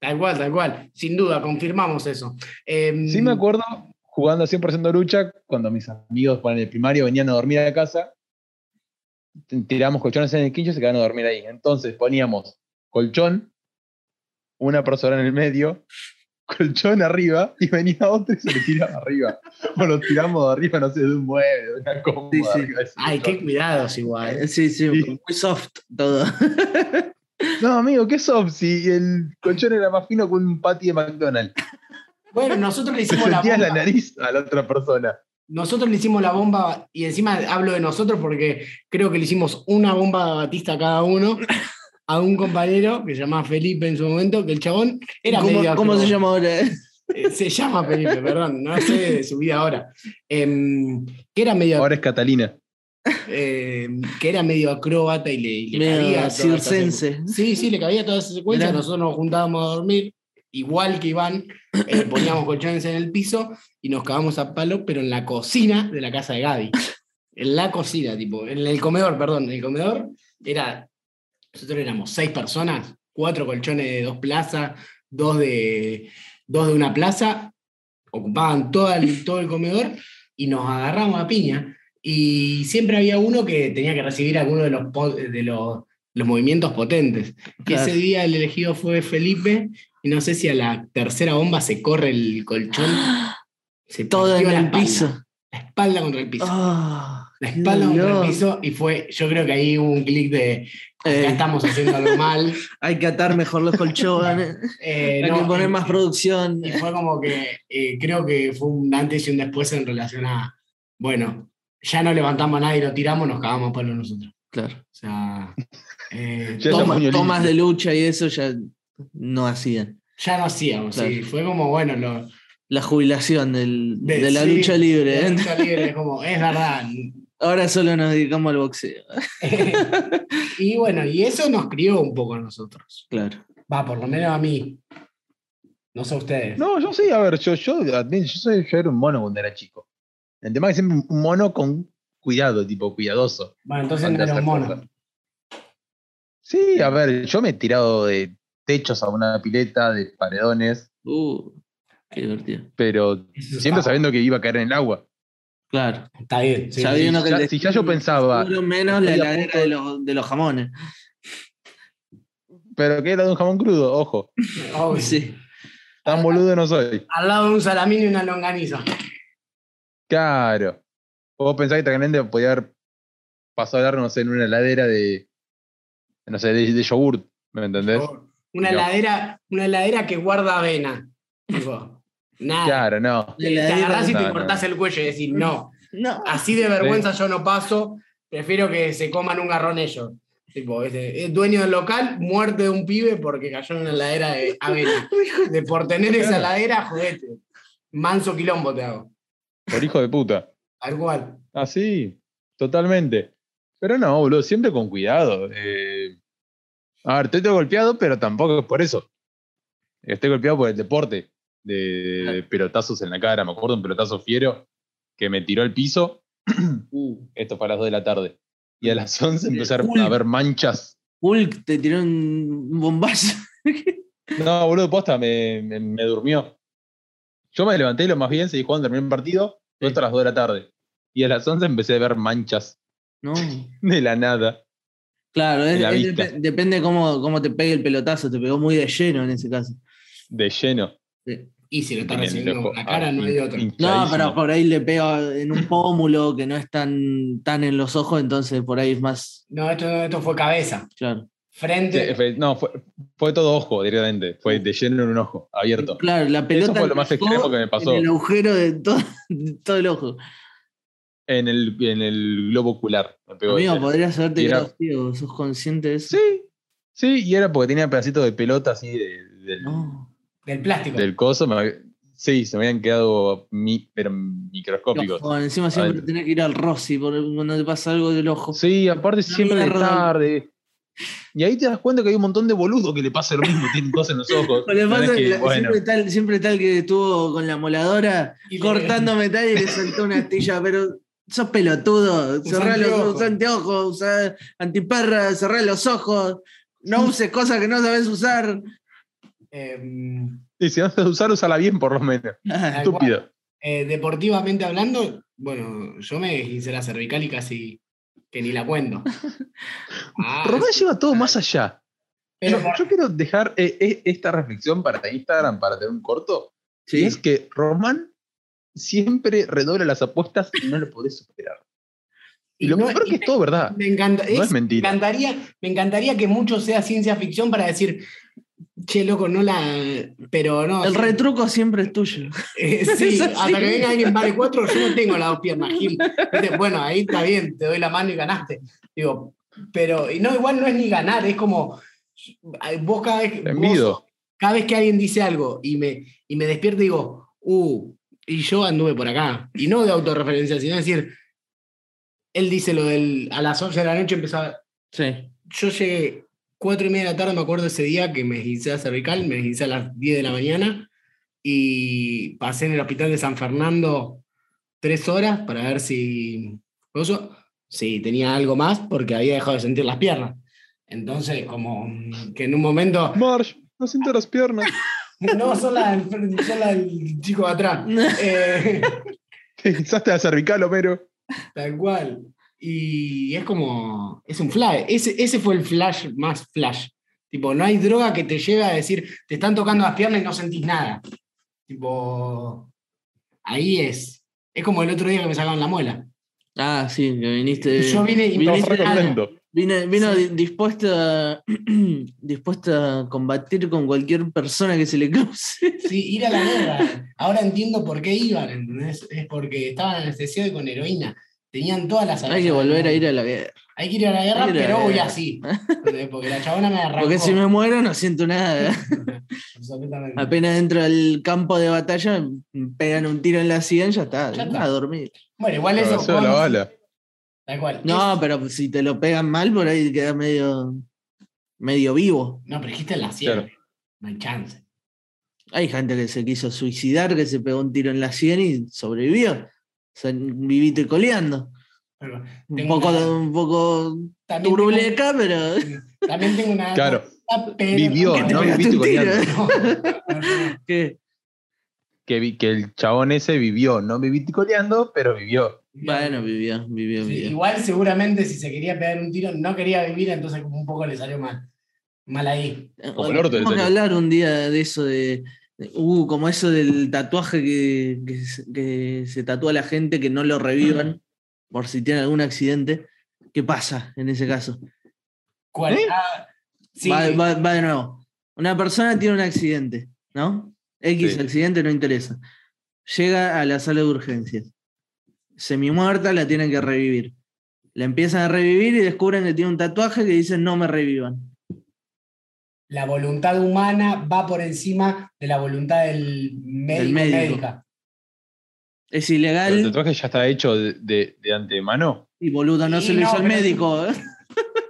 Tal cual, tal cual. Sin duda, confirmamos eso. Em, Sí me acuerdo jugando a 100% lucha, cuando mis amigos en el primario venían a dormir a la casa, tiramos colchones en el quincho y se quedaban a dormir ahí. Entonces poníamos colchón, una persona en el medio, colchón arriba, y venía otro y se le tiraba arriba. O lo tiramos de arriba, no sé, de un mueble, de una cómoda. Sí, sí. Ay, qué cuidados igual. Sí, sí, Sí. muy soft todo. No, amigo, ¿qué soft? Si el colchón era más fino que un patty de McDonald's. Bueno, nosotros le hicimos la sentías la bomba. nariz a la otra persona. Nosotros le hicimos la bomba, y encima hablo de nosotros porque creo que le hicimos una bomba de Batista a cada uno a un compañero que se llamaba Felipe en su momento, que el chabón era ¿Cómo, medio cómo se llama ahora? Eh, Se llama Felipe, perdón, no sé de su vida ahora. Que era medio Ahora es Catalina. Eh, que era medio acróbata y le, y le Medio cabía circense. Sí, sí, le cabía toda esa secuencia. Mirá. Nosotros nos juntábamos a dormir, igual que Iván, eh, poníamos colchones en el piso y nos cagamos a palo, pero en la cocina de la casa de Gaby. En la cocina, tipo, en el comedor, perdón, en el comedor era. Nosotros éramos seis personas, cuatro colchones de dos plazas, dos de, dos de una plaza, ocupaban todo el, todo el comedor y nos agarramos a piña. Y siempre había uno que tenía que recibir alguno de los, de los, los movimientos potentes. Claro. ese día el elegido fue Felipe, y no sé si a la tercera bomba se corre el colchón. Se Todo en el espalda, piso. La espalda contra el piso. Ah, la espalda contra el piso, y fue, yo creo que ahí hubo un clic de, Eh, ya estamos haciendo algo mal. hay que atar mejor los colchones. Eh, hay no, que poner más producción. Y fue como que eh, creo que fue un antes y un después en relación a, bueno, ya no levantamos a nadie, lo tiramos, nos cagamos a palo nosotros. Claro. O sea, eh, Tomas de lucha y eso ya no hacían. ya no hacíamos, sí. Fue como, bueno, lo, La jubilación del- de, la sí, lucha libre. de la lucha libre, es como, es verdad. Ahora solo nos dedicamos al boxeo. y bueno, y eso nos crió un poco a nosotros. Claro. Va, por lo menos a mí. No sé ustedes. No, yo sí, a ver, yo, yo, admito, yo, soy, yo era un mono cuando era chico. El tema es que siempre un mono con cuidado, tipo cuidadoso. Bueno, entonces no era un mono. cosas. Sí, a ver, yo me he tirado de techos a una pileta, de paredones, Uh, qué divertido. pero Eso siempre está- sabiendo que iba a caer en el agua. Claro. Está bien. sí, Sabiendo si que ya- si ya yo pensaba, menos la heladera de de- los, de los jamones. Pero que era de un jamón crudo, ojo. obvio. Sí. Tan boludo no soy. Al lado de un salamín y una longaniza. Claro. Vos pensás que tranquilamente podía haber pasado a dar, no sé, en una heladera de. No sé, de, de yogurt. ¿Me entendés? Una No. heladera, una heladera que guarda avena. Tipo, nada. Claro, no. Te agarrás y No, te no. cortás el cuello y decís, no, No. así de vergüenza yo no paso, prefiero que se coman un garrón ellos. Tipo, este, es dueño del local, muerte de un pibe porque cayó en una heladera de avena. De por tener esa heladera, jodete. Manso quilombo te hago. Por hijo de puta. Tal cual. Así, totalmente. Pero no, boludo, siempre con cuidado. Eh, a ver, estoy todo golpeado, pero tampoco es por eso. Estoy golpeado por el deporte de, pelotazos en la cara. Me acuerdo un pelotazo fiero que me tiró al piso. Uh, Esto fue a las 2 de la tarde. Y a las 11 empezaron Uy. a ver manchas. Hulk te tiró un bombazo. No, boludo, posta, me, me, me durmió. Yo me levanté lo más bien, seguí jugando, terminé el partido, fue hasta las 2 de la tarde. Y a las 11 empecé a ver manchas No. de la nada. Claro, es- La es vista. dep- depende cómo, cómo te pegue el pelotazo. Te pegó muy de lleno en ese caso. De lleno. Sí. Y si lo está recibiendo con la cara, no hay otro. No, pero por ahí le pega en un pómulo que no es tan, tan en los ojos, entonces por ahí es más. No, esto, esto fue cabeza. Claro. Sí, Frente. fue- no, fue, fue todo ojo directamente. Fue de lleno en un ojo, abierto. Claro, la pelota. fue lo más extremo que me pasó. En el agujero de todo, de todo el ojo. En el, en el globo ocular. me pegó de Amigo, podrías haberte quedado ciego. ¿Sos consciente de eso? Sí, sí, y era porque tenía pedacitos de pelota así de- del, No. Del plástico. del coso. me sí, se me habían quedado mi- pero microscópicos. Ojo, encima siempre Adentro. tenés que ir al Rossi cuando te pasa algo del ojo. Sí, aparte siempre de tarde. Y ahí te das cuenta que hay un montón de boludos que le pasa lo mismo, tienen cosas en los ojos. Lo que No pasa es es que que, bueno, siempre, tal, siempre tal que estuvo con la moladora Y le- cortando metal y le soltó una astilla, pero sos pelotudo, Usa cerrá los anteojos. usa anteojos, usa antiperra, cerrá los ojos, no uses cosas que no sabes usar. Em, y si no sabes usar, usala bien por lo menos. Tal Estúpido. eh, deportivamente hablando, bueno, yo me hice la cervical y casi que ni la cuento. Ah, Román lleva todo más allá. pero yo, yo quiero dejar eh, eh, esta reflexión para Instagram, para tener un corto. Y Sí, es que Román siempre redobla las apuestas y no lo podés superar. Y lo no- y que es todo verdad. me encanta, No es- es mentira. Me encantaría, me encantaría que mucho sea ciencia ficción para decir, che, loco, no la. Pero no. el sí, retruco siempre es tuyo. eh, sí, hasta que venga alguien vale cuatro, yo no tengo las dos piernas, Gil. Bueno, ahí está bien, te doy la mano y ganaste. Digo, pero y no, igual no es ni ganar, es como. Vos cada vez, vos- cada vez que alguien dice algo y me, y me despierto y digo, uh, y yo anduve por acá. Y no de autorreferencia, sino decir, él dice lo del, a las 11 de la noche empezaba, Sí. yo llegué cuatro y media de la tarde, me acuerdo ese día que me hice a cervical, me hice a las 10 de la mañana y pasé en el hospital de San Fernando tres horas para ver si, si tenía algo más porque había dejado de sentir las piernas. Entonces, como que en un momento Marsh, no siento las piernas. no, son las del- son las del chico de atrás. Eh, Te guisaste la cervical, Homero. tal cual. Y es como. Es un flash. Ese, ese fue el flash más flash. Tipo, no hay droga que te lleve a decir, te están tocando las piernas y no sentís nada. Tipo. Ahí es. Es como el otro día que me sacaban la muela. Ah, sí, que viniste. Yo vine viniste-. Vine- vino Sí. di- dispuesto a, dispuesto a combatir con cualquier persona que se le cruce. Sí, ir a la guerra. Ahora entiendo por qué iban, ¿entendés? Es porque estaban anestesiados y con heroína. Tenían todas las Hay que volver a ir a la guerra. Hay que ir a la guerra, a pero voy así. ¿entendés? Porque la chabona me arrancó. Porque si me muero no siento nada. Absolutamente. Apenas entro al campo de batalla, me pegan un tiro en la sien, ya está. Ya está. A dormir. Bueno, igual eso. Atravesó la bala. Tal cual. No, Es- pero si te lo pegan mal, por ahí queda medio, medio vivo. no, pero dijiste en la sierra. Claro. No hay chance. Hay gente que se quiso suicidar, que se pegó un tiro en la sien y sobrevivió. O sea, vivito y coleando. Pero Un poco, una- un poco pero. también tengo una. Claro, pero- vivió, ¿Qué te no un tiro? coleando. No, no, no. ¿Qué? Que, vi- que el chabón ese vivió, no viviste coleando, pero vivió. Bueno, vivió, vivió, Sí, vivió. igual seguramente si se quería pegar un tiro no quería vivir, entonces como un poco le salió mal. Mal ahí. Orto le Tenemos que hablar un día de eso de. Uh, como eso del tatuaje que, que se- que se tatúa la gente que no lo revivan por si tiene algún accidente. ¿Qué pasa en ese caso? ¿Cuál? ¿Eh? Ah, sí, Va, va- va de nuevo. Una persona tiene un accidente, ¿no? X Sí. accidente no interesa. Llega a la sala de urgencias. Semi muerta, la tienen que revivir. La empiezan a revivir y descubren que tiene un tatuaje que dice no me revivan. La voluntad humana va por encima de la voluntad del médico. médico. médica. Es El ilegal tatuaje ya está hecho de, de- de antemano. y boludo, no Sí, se lo no, hizo el médico. ¿eh?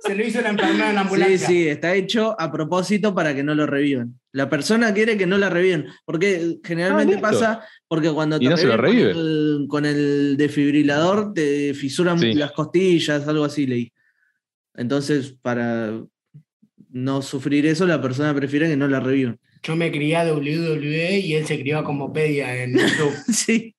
Se lo hizo la enfermera en la Sí, ambulancia. sí, está hecho a propósito para que no lo revivan. La persona quiere que no la revivan, porque generalmente Ah, pasa porque cuando Y no se lo. Con, el, con el desfibrilador te fisuran Sí. las costillas, algo así leí. Entonces, para no sufrir eso, la persona prefiere que no la revivan. Yo me crié a WWE y él se crió a Comopedia en YouTube. Sí.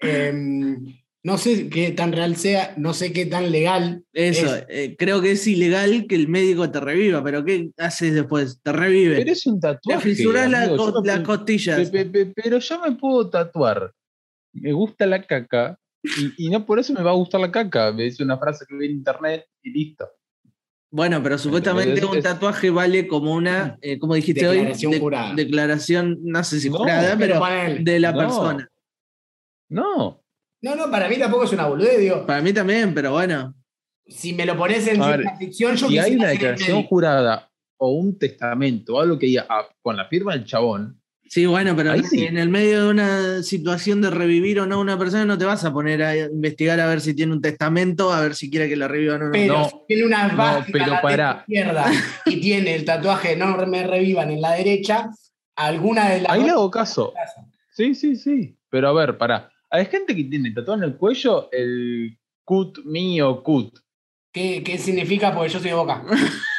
Em, no sé qué tan real sea, no sé qué tan legal. Eso, Es- eh, creo que es ilegal que el médico te reviva, pero ¿qué haces después? Te revive. Pero es un Te tatuaje. fisuras co- yo me las costillas. Pe- pe- pe- Pero yo me puedo tatuar. Me gusta la caca. Y, y no por eso me va a gustar la caca. Me dice una frase que vi en internet y listo. Bueno, pero supuestamente un Es- tatuaje vale como una, eh, ¿cómo dijiste Declaración hoy? jurada. Declaración, no sé si No, jurada, pero de la No. persona. No. No, no, para mí tampoco es una boludez, digo. Para mí también, pero bueno. Si me lo pones en ver, ficción, yo Si hay una declaración jurada o un testamento o algo que diga ah, con la firma del chabón, Sí, bueno, pero Ahí en- sí. en el medio de una situación de revivir o no una persona, no te vas a poner a investigar a ver si tiene un testamento, a ver si quiere que la revivan o no. Pero No, si tiene una no, pero la izquierda y tiene el tatuaje no me revivan en la derecha, alguna de las ahí le hago caso. Sí, sí, sí. Pero a ver, pará. Hay gente que tiene tatuado en el cuello el cut mío cut. ¿Qué, qué significa? Porque yo soy de boca.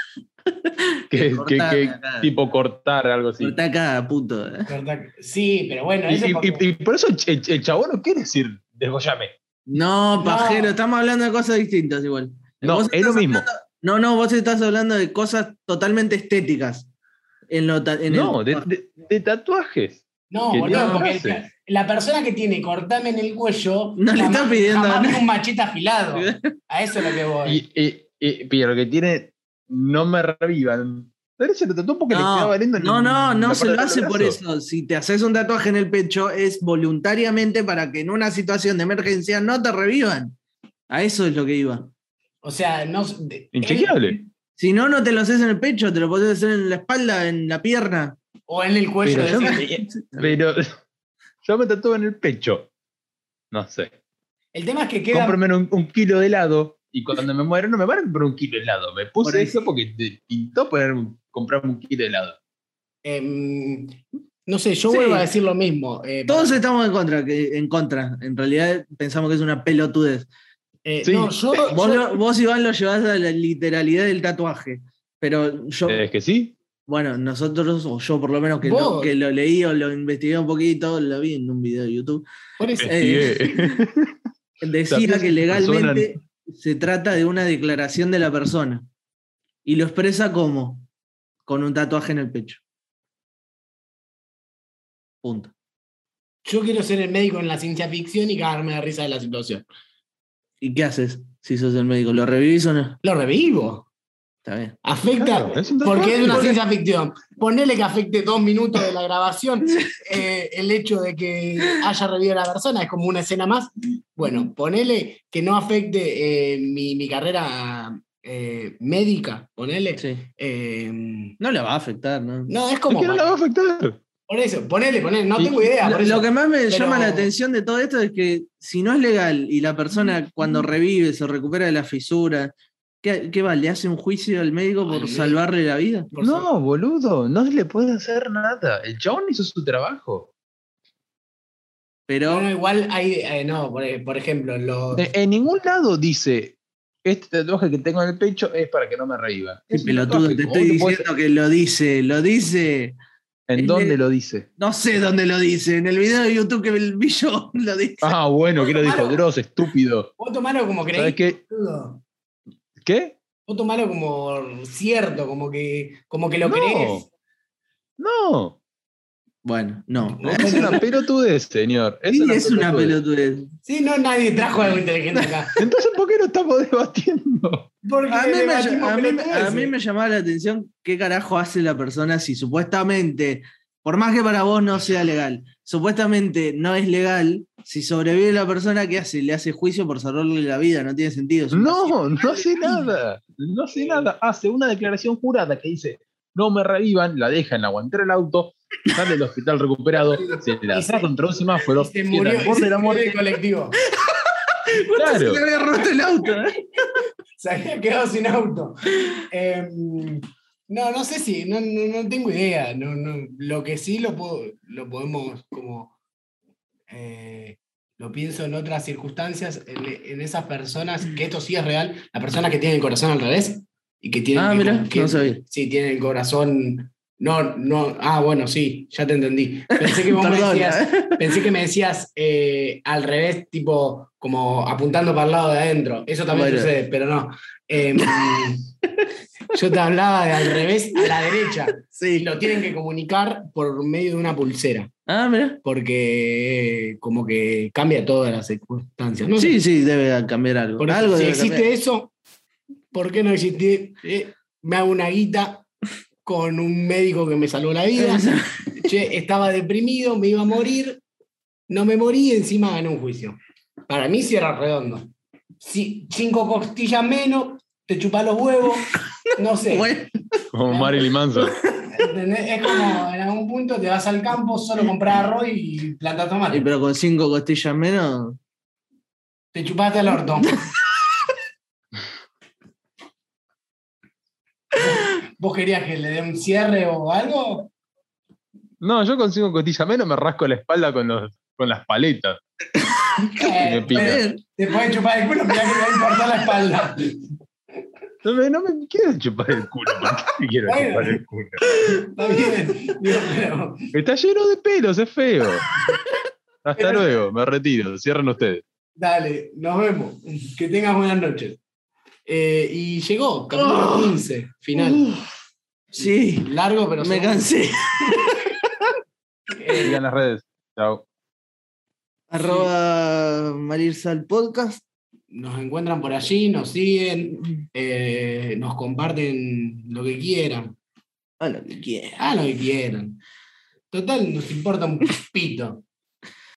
Que, que, Cortar que- acá. tipo cortar, algo así. Está acá, puto. ¿eh? Sí, pero bueno, Y, eso y- porque- y- y por eso el, el chabón no quiere decir desgollame. No, No. pajero, estamos hablando de cosas distintas igual. No, es lo mismo. hablando- no, no, vos estás hablando de cosas totalmente estéticas. En lo el- No, de, de- de tatuajes. No, boludo, no porque la persona que tiene cortame en el cuello No le está pidiendo jamás un machete afilado. A eso es lo que voy. Y, y- y- pero que tiene no me revivan. Pero se lo tatuó porque le quedaba No, valiendo en no, no, no se lo hace por eso. Si te haces un tatuaje en el pecho es voluntariamente para que en una situación de emergencia no te revivan. A eso es lo que iba. O sea, no. Inchequeable. Si no, no te lo haces en el pecho, te lo podés hacer en la espalda, en la pierna. O en el cuello. Pero yo, de- me, pero yo me tatúo en el pecho. No sé. El tema es que queda. Cómprame un, un kilo de helado y cuando me muero no me van a comprar un kilo de helado. Me puse eso porque te pintó poner un- comprarme un kilo de helado. em, no sé, yo Sí. vuelvo a decir lo mismo. eh, Todos estamos en contra, que, en contra. En realidad pensamos que es una pelotudez. eh, sí. No, yo. Vos, yo- lo- vos, Iván, lo llevás a la literalidad del tatuaje. Pero yo, ¿Es que sí? bueno, nosotros, o yo por lo menos que que lo leí o lo investigué un poquito, lo vi en un video de YouTube. por eso- Eh, decía ¿Sabías que que legalmente se trata de una declaración de la persona y lo expresa como con un tatuaje en el pecho. Punto. yo quiero ser el médico en la ciencia ficción y cagarme de risa de la situación. ¿Y qué haces si sos el médico? ¿Lo revivís o no? Lo revivo. Está bien. Afecta. Claro, es porque es una ciencia ficción. Ponele que afecte dos minutos de la grabación eh, el hecho de que haya revivido a la persona, es como una escena más. Bueno, ponele que no afecte eh, mi, mi carrera eh, médica, ponele. Sí. Eh, No le va a afectar, ¿no? no, es Es como. que no la va a afectar. Por eso, ponele, ponele, no tengo idea. Lo, por eso. lo que más me Pero- llama la atención de todo esto es que si no es legal y la persona cuando revive se recupera de la fisura, ¿Qué, qué va? ¿Le hace un juicio al médico por salvarle la vida? Por No, boludo, no se le puede hacer nada. El chabón hizo su trabajo. Pero No, no, igual hay, eh, no, por, por ejemplo, los, En, en ningún lado dice, este tatuaje que tengo en el pecho es para que no me Es un pelotudo, te estoy diciendo que lo dice, lo dice. ¿En dónde de- lo dice? No sé dónde lo dice. En el video de YouTube que vi yo lo dice. Ah, bueno, ¿qué lo dijo? Dross, estúpido. vos tomalo como ¿Sabes creéis. qué? ¿Qué? Vos tomalo como cierto, como que, como que lo No. crees. No. Bueno, no. Es una pelotudez, señor. Es Sí, una es una pelotudez. pelotudez. Sí, no, nadie trajo algo inteligente acá. Entonces, ¿por qué no estamos debatiendo? Porque A mí, me, mí a mí me llamaba la atención qué carajo hace la persona si supuestamente, por más que para vos no sea legal, supuestamente no es legal, si sobrevive la persona, ¿qué hace? Le hace juicio por salvarle la vida, no tiene sentido. No, no hace nada. No hace nada. Hace una declaración jurada que dice, no me revivan, la deja en la guantera del auto, sale del hospital recuperado, se la Y da contra un semáforo, Y se murió, al borde de la muerte. el colectivo. Claro. Se le había roto el auto. ¿eh? Se había quedado sin auto. Em, no, no sé si, no, no, no tengo idea. No, no, lo que sí lo, puedo, lo podemos como. eh, lo pienso en otras circunstancias, en, en esas personas, que esto sí es real, las personas que tienen el corazón al revés y que tienen. Ah, mira, que- no sabía. Sí, tienen el corazón. No, no. Ah, bueno, sí, ya te entendí. Pensé que vos me decías. ¿eh? Pensé que me decías eh, al revés, tipo como apuntando para el lado de adentro. Eso también Bueno. sucede, pero no. Em, yo te hablaba de al revés a la derecha. Sí. lo tienen que comunicar por medio de una pulsera, Ah, mira. porque eh, como que cambia todas las circunstancias. No Sí, sí, debe cambiar algo. algo si existe cambiar. eso, ¿por qué no existe? eh, me hago una guita con un médico que me salvó la vida. che, estaba deprimido, me iba a morir, no me morí encima gané un juicio. Para mí cierra redondo. Si, cinco costillas menos, te chupa los huevos, no sé. Bueno, Como Marilyn Manson. Es como en algún punto te vas al campo, solo comprar arroz y plantas y tomate. pero con cinco costillas menos. Te chupaste el orto. ¿Vos querías que le dé un cierre o algo? No, yo consigo costilla menos, me rasco la espalda con, los, con las paletas. Eh, me te- Te puedes chupar el culo, mirá que te va a importar la espalda. No me, no me quiero chupar el culo. ¿Por qué me quiero Bueno. chupar el culo? Está bien. Digo, pero- Está lleno de pelos, es feo. Hasta Pero- luego, me retiro. Cierran ustedes. Dale, nos vemos. Que tengas buenas noches. Eh, y llegó, capítulo Oh. 15, final. Sí, Largo, pero me seguro. cansé. Sigan las redes. Chao. Arroba Marirsal Podcast. Nos encuentran por allí, nos siguen, eh, nos comparten lo que quieran. A lo que quieras. Ah, lo que quieran. Total, nos importa un pito.